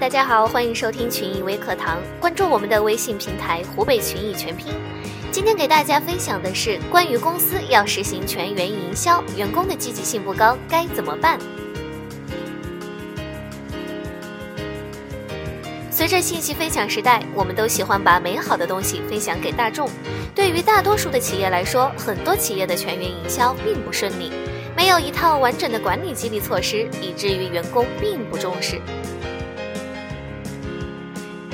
大家好，欢迎收听群益微课堂，关注我们的微信平台“湖北群益全拼”。今天给大家分享的是关于公司要实行全员营销，员工的积极性不高，该怎么办？随着信息分享时代，我们都喜欢把美好的东西分享给大众。对于大多数的企业来说，很多企业的全员营销并不顺利，没有一套完整的管理激励措施，以至于员工并不重视。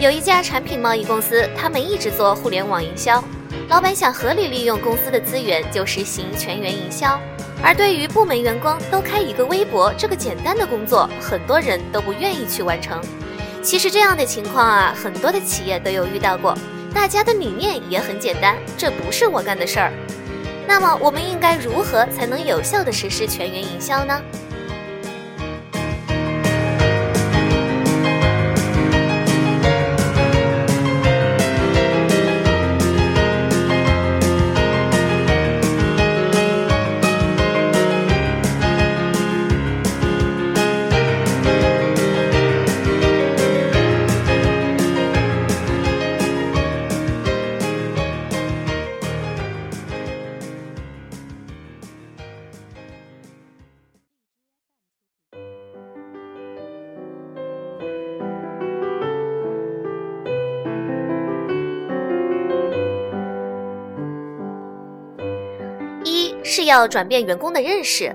有一家产品贸易公司，他们一直做互联网营销。老板想合理利用公司的资源，就实行全员营销。而对于部门员工都开一个微博这个简单的工作，很多人都不愿意去完成。其实这样的情况啊，很多的企业都有遇到过。大家的理念也很简单，这不是我干的事儿。那么我们应该如何才能有效的实施全员营销呢？是要转变员工的认识，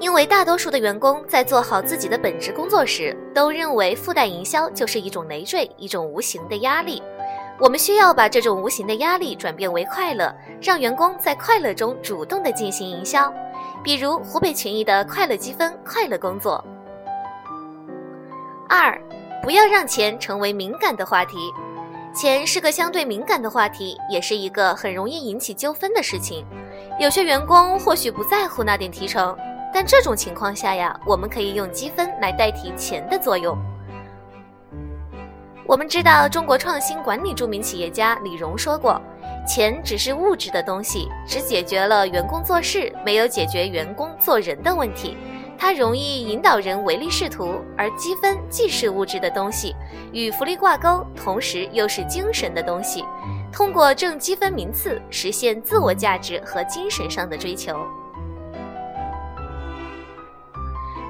因为大多数的员工在做好自己的本职工作时，都认为附带营销就是一种累赘，一种无形的压力。我们需要把这种无形的压力转变为快乐，让员工在快乐中主动的进行营销。比如湖北群益的快乐积分，快乐工作。二，不要让钱成为敏感的话题。钱是个相对敏感的话题，也是一个很容易引起纠纷的事情。有些员工或许不在乎那点提成，但这种情况下呀，我们可以用积分来代替钱的作用。我们知道，中国创新管理著名企业家李荣说过：“钱只是物质的东西，只解决了员工做事，没有解决员工做人的问题。它容易引导人唯利是图，而积分既是物质的东西，与福利挂钩，同时又是精神的东西。”通过挣积分名次，实现自我价值和精神上的追求。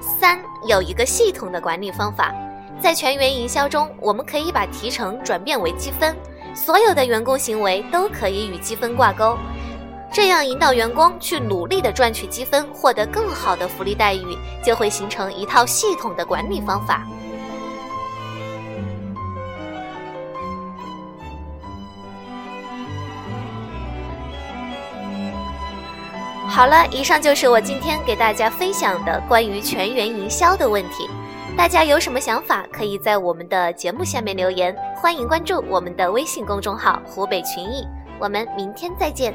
三，有一个系统的管理方法，在全员营销中，我们可以把提成转变为积分，所有的员工行为都可以与积分挂钩，这样引导员工去努力的赚取积分，获得更好的福利待遇，就会形成一套系统的管理方法。好了，以上就是我今天给大家分享的关于全员营销的问题。大家有什么想法，可以在我们的节目下面留言。欢迎关注我们的微信公众号“湖北群艺”，我们明天再见。